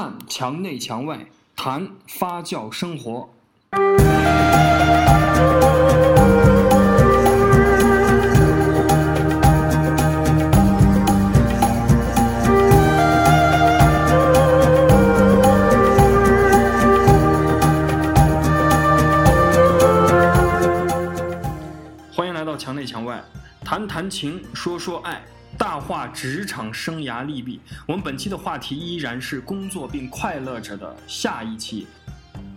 看墙内墙外，谈发酵生活。欢迎来到墙内墙外，谈谈情，说说爱，大话职场生涯利弊。我们本期的话题依然是工作并快乐着的下一期。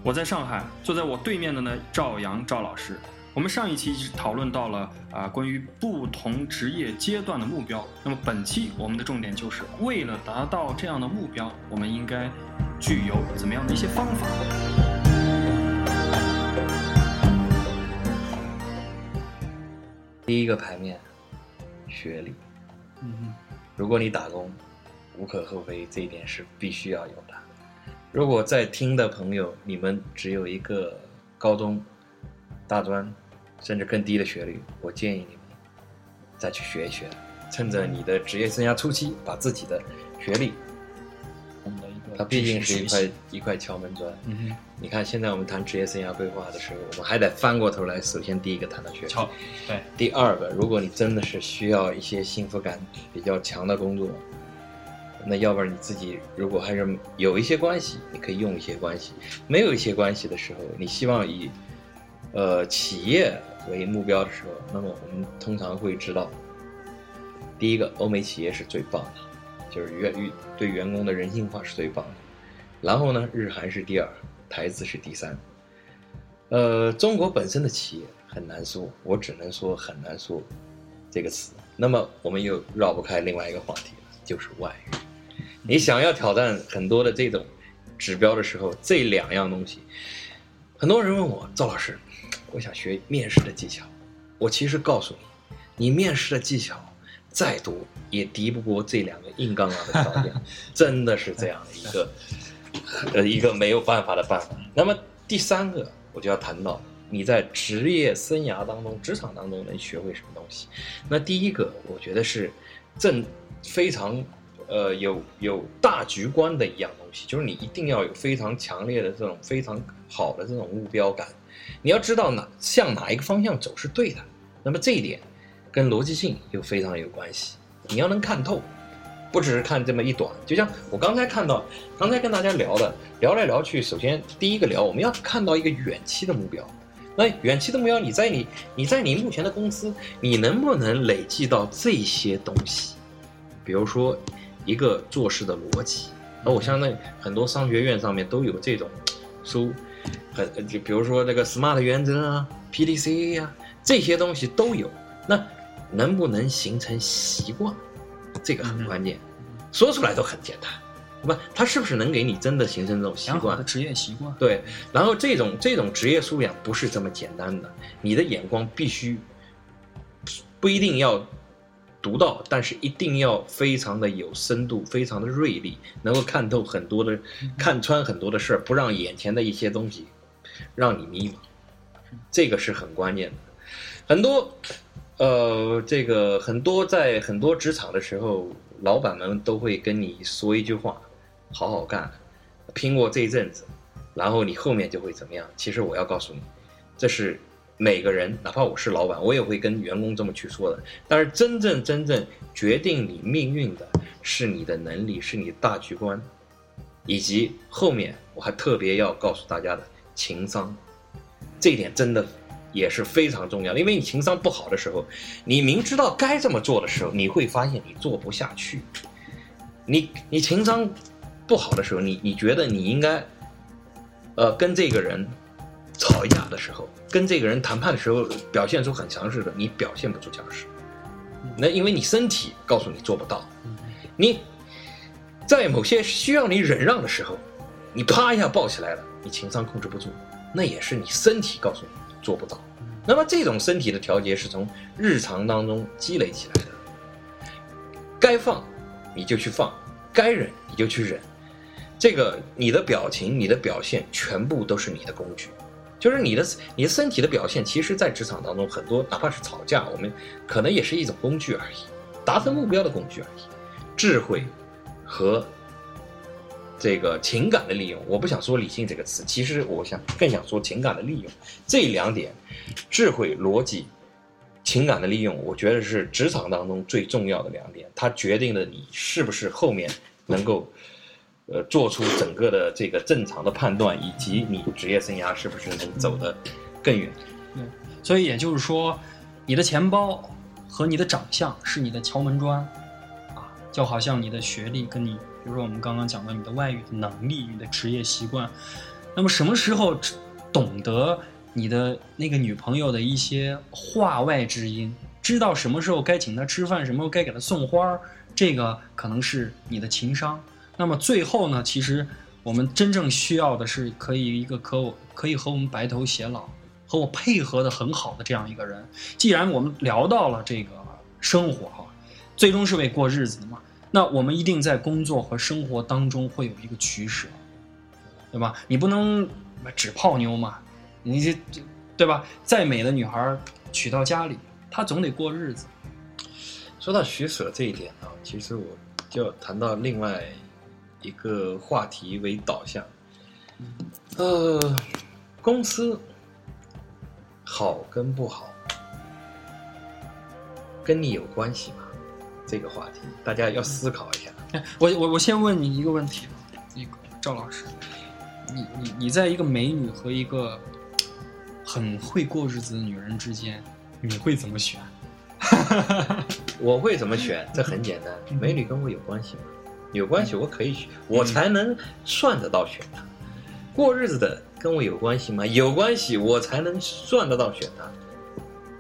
我在上海，坐在我对面的呢，赵阳赵老师。我们上一期讨论到了啊，关于不同职业阶段的目标。那么本期我们的重点就是为了达到这样的目标，我们应该具有怎么样的一些方法？第一个牌面，学历。嗯如果你打工，无可厚非，这一点是必须要有的。如果在听的朋友，你们只有一个高中、大专，甚至更低的学历，我建议你们再去学一学，趁着你的职业生涯初期，把自己的学历，它毕竟是一块一块敲门砖。嗯哼，你看，现在我们谈职业生涯规划的时候，我们还得翻过头来，首先第一个谈到学历。对，第二个，如果你真的是需要一些幸福感比较强的工作，那要不然你自己如果还是有一些关系，你可以用一些关系；没有一些关系的时候，你希望以呃企业为目标的时候，那么我们通常会知道，第一个，欧美企业是最棒的，就是员员对员工的人性化是最棒的。然后呢，日韩是第二，台资是第三。呃，中国本身的企业很难说，我只能说很难说这个词。那么我们又绕不开另外一个话题了，就是外语。你想要挑战很多的这种指标的时候，这两样东西，很多人问我赵老师，我想学面试的技巧。我其实告诉你，你面试的技巧再多，也敌不过这两个硬杠杠的条件，真的是这样的一个呃一个没有办法的办法。那么第三个，我就要谈到你在职业生涯当中、职场当中能学会什么东西。那第一个，我觉得是正非常呃有有大局观的一样东西，就是你一定要有非常强烈的这种非常好的这种目标感。你要知道哪向哪一个方向走是对的，那么这一点跟逻辑性又非常有关系。你要能看透，不只是看这么一短。就像我刚才看到，刚才跟大家聊的，聊来聊去，首先第一个聊，我们要看到一个远期的目标。那远期的目标，你在你你在你目前的公司，你能不能累计到这些东西？比如说一个做事的逻辑，那我相信很多商学院上面都有这种书，很就比如说这个 SMART 原则啊、PDCA 呀、这些东西都有。那能不能形成习惯，这个很关键。说出来都很简单，不，他是不是能给你真的形成这种习惯的？职业习惯。对，然后这种这种职业素养不是这么简单的，你的眼光必须不一定要独到，但是一定要非常的有深度，非常的锐利，能够看透很多的，看穿很多的事儿，不让眼前的一些东西让你迷茫，这个是很关键的。很多，呃，这个很多在很多职场的时候，老板们都会跟你说一句话：好好干，拼过这一阵子，然后你后面就会怎么样？其实我要告诉你，这是每个人，哪怕我是老板，我也会跟员工这么去说的。但是真正真正决定你命运的是你的能力，是你大局观，以及后面我还特别要告诉大家的情商，这一点真的也是非常重要的。因为你情商不好的时候，你明知道该这么做的时候，你会发现你做不下去。你你情商不好的时候，你你觉得你应该，呃，跟这个人吵一架的时候，跟这个人谈判的时候，表现出很强势的，你表现不出强势。那因为你身体告诉你做不到，你在某些需要你忍让的时候，你啪一下爆起来了，你情商控制不住，那也是你身体告诉你做不到。那么这种身体的调节是从日常当中积累起来的，该放你就去放，该忍你就去忍。这个你的表情、你的表现，全部都是你的工具，就是你的你的身体的表现。其实，在职场当中，很多哪怕是吵架，我们可能也是一种工具而已，达成目标的工具而已。智慧和这个情感的利用，我不想说理性这个词，其实我想更想说情感的利用。这两点，智慧、逻辑、情感的利用，我觉得是职场当中最重要的两点，它决定了你是不是后面能够，呃，做出整个的这个正常的判断，以及你职业生涯是不是能走得更远。对所以也就是说，你的钱包和你的长相是你的敲门砖，就好像你的学历跟你，比如说我们刚刚讲到你的外语的能力、你的职业习惯，那么什么时候懂得你的那个女朋友的一些话外之音，知道什么时候该请她吃饭，什么时候该给她送花儿，这个可能是你的情商。那么最后呢，其实我们真正需要的是可以一个可我可以和我们白头偕老。和我配合的很好的这样一个人，既然我们聊到了这个生活哈，最终是为过日子的嘛，那我们一定在工作和生活当中会有一个取舍，对吧？你不能只泡妞嘛，你这对吧？再美的女孩娶到家里，她总得过日子。说到取舍这一点啊，其实我就要谈到另外一个话题为导向，呃，公司。好跟不好，跟你有关系吗？这个话题大家要思考一下。我我我先问你一个问题吧，那个赵老师，你你你在一个美女和一个很会过日子的女人之间，你会怎么选？我会怎么选？这很简单，美女跟我有关系吗？有关系，我可以选，我才能算得到选她。过日子的。跟我有关系吗？有关系，我才能算得到选她，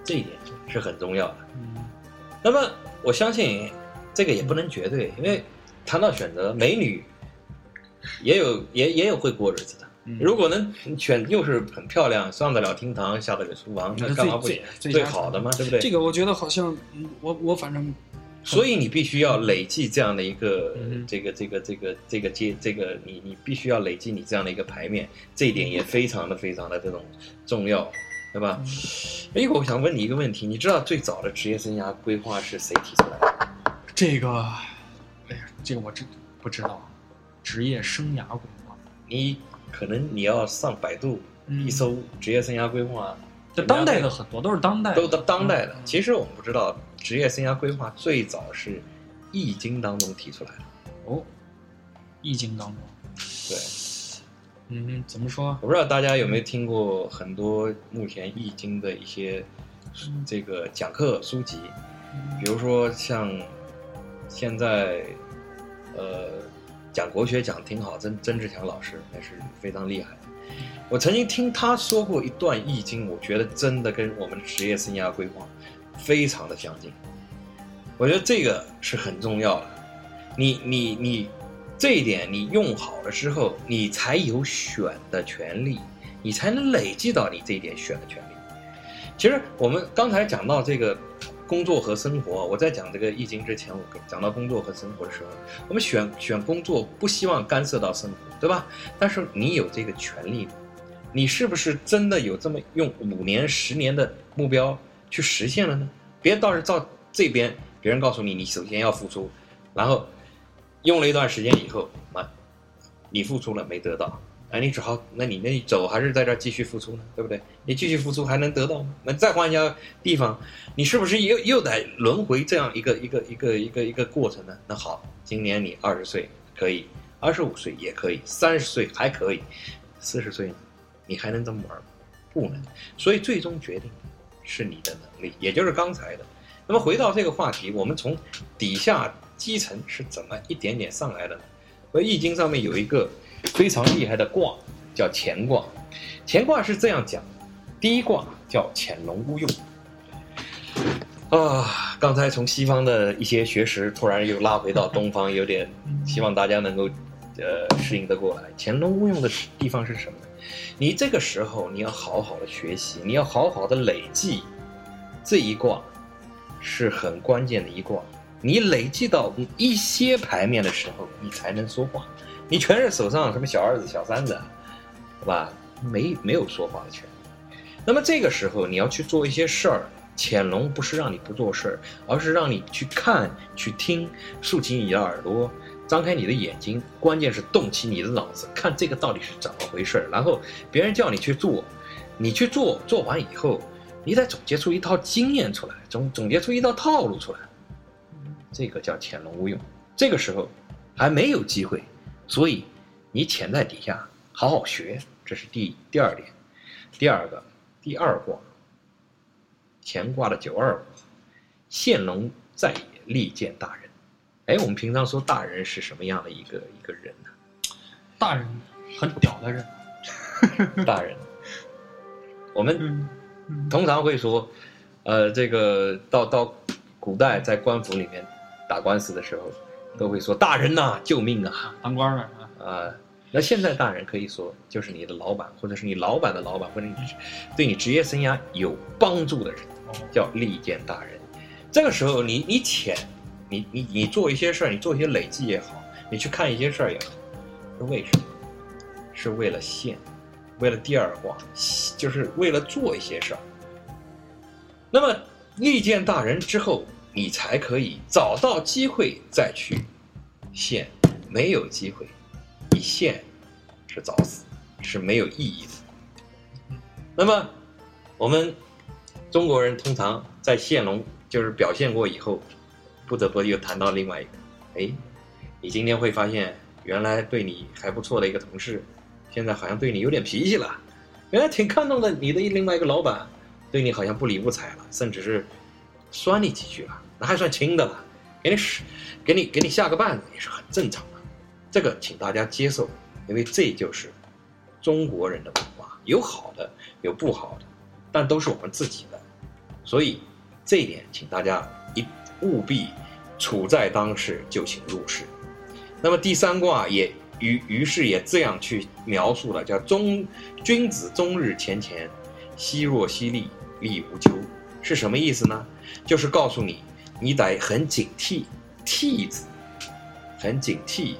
这一点是很重要的。嗯，那么我相信这个也不能绝对，因为谈到选择，美女也有也也有会过日子的。如果能选又是很漂亮，上得了厅堂，下得了厨房，那干嘛不选最好的嘛？对不对？这个我觉得好像我我反正。所以你必须要累计这样的一个这个这个这个这个阶这个你你必须要累积你这样的一个牌面，这一点也非常的非常的这种重要，对吧？哎，我想问你一个问题，你知道最早的职业生涯规划是谁提出来的？这个，哎呀，这个我真不知道？职业生涯规划，你可能你要上百度一搜职业生涯规划。这当代的很多都是当代，都当当代的。其实我们不知道，职业生涯规划最早是《易经》当中提出来的。哦，《易经》当中，对，嗯，怎么说？我不知道大家有没有听过很多目前《易经》的一些这个讲课书籍，比如说像现在呃讲国学讲挺好，曾曾志强老师那是非常厉害。我曾经听他说过一段《易经》，我觉得真的跟我们的职业生涯规划非常的相近。我觉得这个是很重要的。你你你，这一点你用好了之后，你才有选的权利，你才能累积到你这一点选的权利。其实我们刚才讲到这个工作和生活，我在讲这个《易经》之前，我讲到工作和生活的时候，我们选选工作不希望干涉到生活，对吧？但是你有这个权利。你是不是真的有这么用五年、十年的目标去实现了呢？别到时候照这边，别人告诉你，你首先要付出，然后用了一段时间以后，啊，你付出了没得到，哎，你只好，那你那你走还是在这儿继续付出呢？对不对？你继续付出还能得到吗？那再换一家地方，你是不是又又得轮回这样一个一个一个一个一个过程呢？那好，今年你二十岁可以，二十五岁也可以，三十岁还可以，四十岁呢？你还能这么玩吗？不能。所以最终决定是你的能力，也就是刚才的。那么回到这个话题，我们从底下基层是怎么一点点上来的呢？《易经》上面有一个非常厉害的卦，叫乾卦。乾卦是这样讲：第一卦叫潜龙勿用。啊，刚才从西方的一些学识，突然又拉回到东方，有点希望大家能够呃适应得过来。潜龙勿用的地方是什么？你这个时候你要好好的学习，你要好好的累计，这一卦是很关键的一卦。你累计到一些牌面的时候，你才能说话。你全是手上什么小二子、小三子，对吧？没没有说话的权利。那么这个时候你要去做一些事儿，潜龙不是让你不做事儿，而是让你去看、去听，竖起你的耳朵，张开你的眼睛，关键是动起你的脑子，看这个到底是怎么回事儿。然后别人叫你去做，你去做，做完以后，你再总结出一套经验出来，总总结出一套套路出来，这个叫潜龙勿用。这个时候还没有机会，所以你潜在底下好好学，这是第第二点。第二个，第二卦，乾卦的九二卦，现龙在也，利见大人。哎，我们平常说大人是什么样的一个一个人呢？大人很屌的人，大人，我们通常会说，呃，这个到到古代在官府里面打官司的时候，都会说大人呐、救命啊！啊，当官的啊，啊，那现在大人可以说就是你的老板，或者是你老板的老板，或者你对你职业生涯有帮助的人，哦叫利剑大人。这个时候你你潜，你你你做一些事儿，你做一些累积也好，你去看一些事儿也好，是为什么？是为了现，为了第二卦，就是为了做一些事儿。那么利剑大人之后，你才可以找到机会再去现，没有机会，你现是找死，是没有意义的。那么我们中国人通常在现龙就是表现过以后，不得不又谈到另外一个，哎，你今天会发现，原来对你还不错的一个同事，现在好像对你有点脾气了，原来挺看重的你的另外一个老板，对你好像不理不睬了，甚至是酸你几句了，那还算轻的了，给你使，给你给你下个绊子也是很正常的，这个请大家接受，因为这就是中国人的文化，有好的，有不好的，但都是我们自己的，所以这一点请大家一务必处在当时就请入世。那么第三卦也于于是也这样去描述了，叫终君子终日乾乾，惜若惜利，利无咎，是什么意思呢？就是告诉你，你得很警惕，替字，很警惕，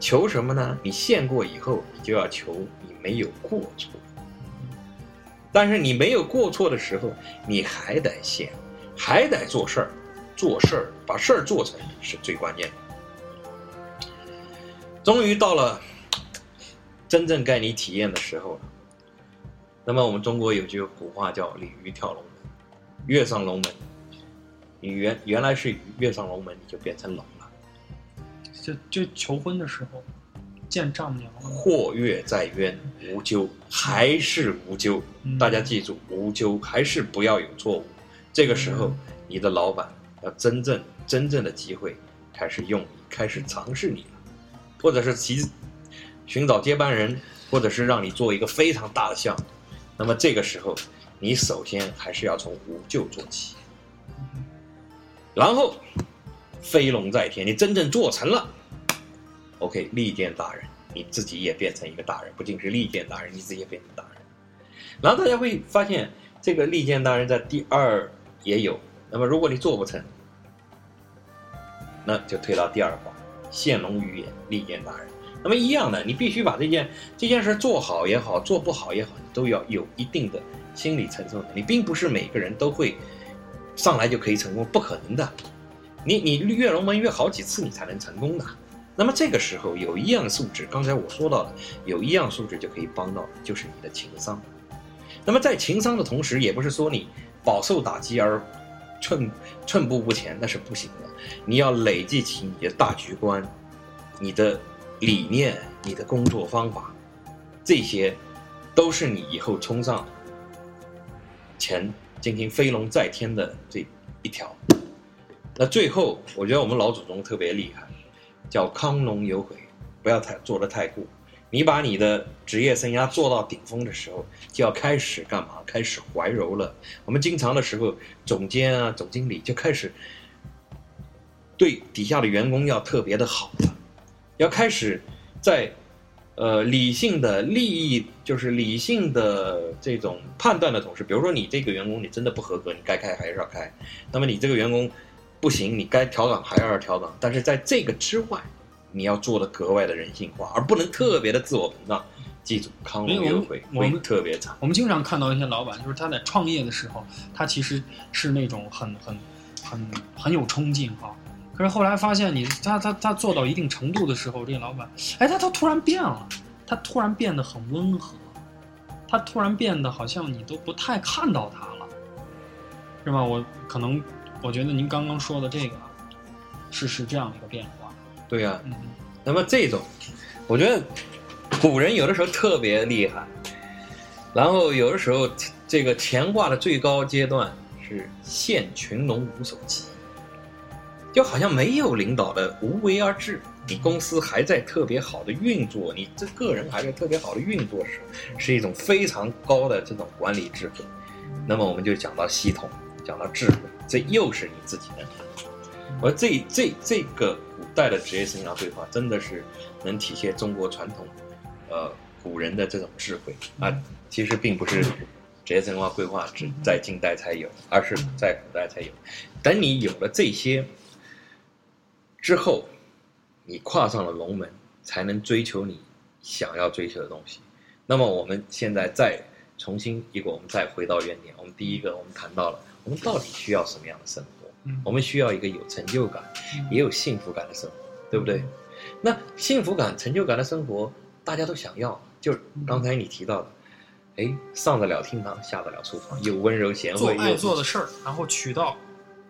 求什么呢？你现过以后，你就要求你没有过错。但是你没有过错的时候，你还得现，还得做事儿，做事儿把事儿做成是最关键的。终于到了真正该你体验的时候了。那么我们中国有句古话叫“鲤鱼跳龙门”，跃上龙门，你原原来是鱼，跃上龙门你就变成龙了。就就求婚的时候见丈母娘了，或跃在渊，无咎，还是无咎。嗯大家记住，无咎还是不要有错误。这个时候嗯，你的老板要真正真正的机会开始用你，开始尝试你了，或者是其寻找接班人，或者是让你做一个非常大的项目。那么这个时候，你首先还是要从无咎做起，然后飞龙在天，你真正做成了。OK，利剑大人，你自己也变成一个大人，不仅是利剑大人，你自己也变成大人。然后大家会发现，这个利剑大人在第二也有。那么如果你做不成，那就推到第二话，现龙于眼，利剑大人。那么一样的，你必须把这件这件事做好也好，做不好也好，你都要有一定的心理承受能力，并不是每个人都会上来就可以成功，不可能的。你你跃龙门跃好几次，你才能成功的。那么这个时候有一样素质，刚才我说到了，有一样素质就可以帮到，就是你的情商。那么在情商的同时，也不是说你饱受打击而寸寸步不前，那是不行的。你要累积起你的大局观、你的理念、你的工作方法，这些都是你以后冲上前进行飞龙在天的这一条。那最后，我觉得我们老祖宗特别厉害，叫康龙有悔，不要太做得太过。你把你的职业生涯做到顶峰的时候，就要开始干嘛？开始怀柔了。我们经常的时候，总监啊、总经理就开始对底下的员工要特别的好了，要开始在呃理性的利益，就是理性的这种判断的同时，比如说你这个员工你真的不合格，你该开还是要开。那么你这个员工不行，你该调岗还是要调岗。但是在这个之外，你要做的格外的人性化，而不能特别的自我膨胀。记住，康龙有悔会因为我们特别惨。我们经常看到一些老板，就是他在创业的时候，他其实是那种很很很很有冲劲哈，可是后来发现你他他他做到一定程度的时候，这个老板，哎，他他突然变了，他突然变得很温和，他突然变得好像你都不太看到他了，是吧？我可能我觉得您刚刚说的这个是是这样的一个变化。对呀、嗯那么这种，我觉得古人有的时候特别厉害，然后有的时候这个乾卦的最高阶段是现群龙无首级，就好像没有领导的无为而治，你公司还在特别好的运作，你这个人还在特别好的运作时，是一种非常高的这种管理智慧。那么我们就讲到系统，讲到智慧，这又是你自己的。而这这这个古代的职业生涯规划，真的是能体现中国传统，呃，古人的这种智慧啊。其实并不是职业生涯规划只在近代才有，而是在古代才有。等你有了这些之后，你跨上了龙门，才能追求你想要追求的东西。那么我们现在再重新一个，我们再回到原点。我们第一个，我们谈到了我们到底需要什么样的生活？嗯我们需要一个有成就感，也有幸福感的生活，对不对？那幸福感、成就感的生活，大家都想要。就刚才你提到的，哎，上得了厅堂，下得了厨房，又温柔贤惠，做爱做的事儿，然后娶到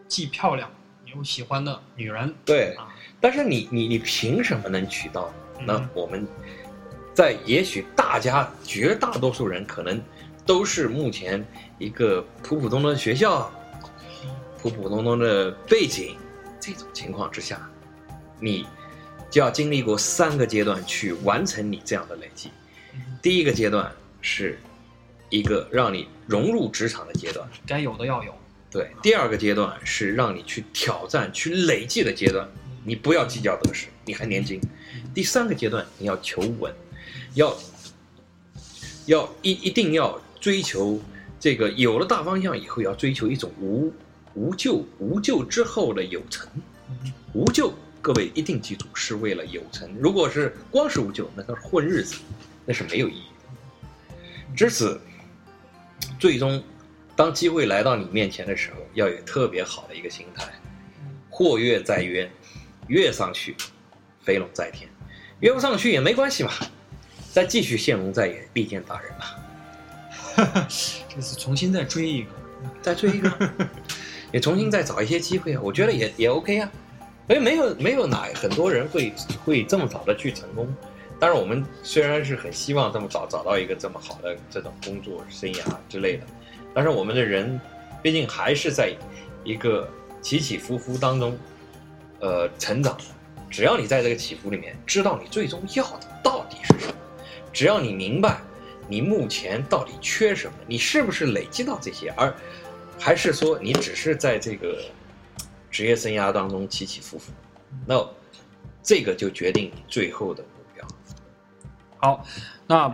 既漂亮又喜欢的女人对。啊。但是你你你凭什么能娶到那我们在也许大家绝大多数人可能都是目前一个普普通通的学校，普普通通的背景，这种情况之下，你就要经历过三个阶段去完成你这样的累积。第一个阶段是一个让你融入职场的阶段，该有的要有。对。第二个阶段是让你去挑战、去累计的阶段，你不要计较得失，你还年轻。第三个阶段你要求稳，要要一一定要追求这个有了大方向以后，要追求一种无无救无救之后的有成。无救，各位一定记住，是为了有成。如果是光是无救，那都是混日子，那是没有意义的。至此，最终当机会来到你面前的时候，要有特别好的一个心态，或跃在渊，跃上去，飞龙在天；跃不上去也没关系嘛，再继续现龙在野，利见大人嘛，这次重新再追一个，再追一个，也重新再找一些机会啊，我觉得也也 OK 啊。所以没有没有哪很多人会会这么早的去成功。当然，我们虽然是很希望这么早找到一个这么好的这种工作生涯之类的，但是我们的人毕竟还是在一个起起伏伏当中，呃，成长。只要你在这个起伏里面知道你最终要的到底是什么，只要你明白你目前到底缺什么，你是不是累积到这些，而还是说你只是在这个职业生涯当中起起伏伏，那这个就决定你最后的。好，那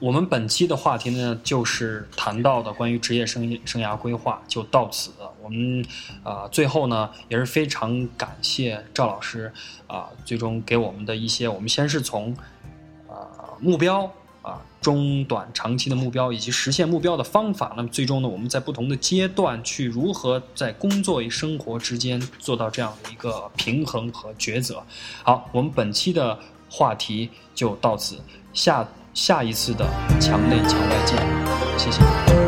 我们本期的话题呢，就是谈到的关于职业生涯生涯规划，就到此。我们啊、最后呢，也是非常感谢赵老师啊、最终给我们的一些，我们先是从啊、目标啊、中短长期的目标以及实现目标的方法，那么最终呢，我们在不同的阶段去如何在工作与生活之间做到这样的一个平衡和抉择。好，我们本期的话题就到此，下下一次的墙内墙外见，谢谢。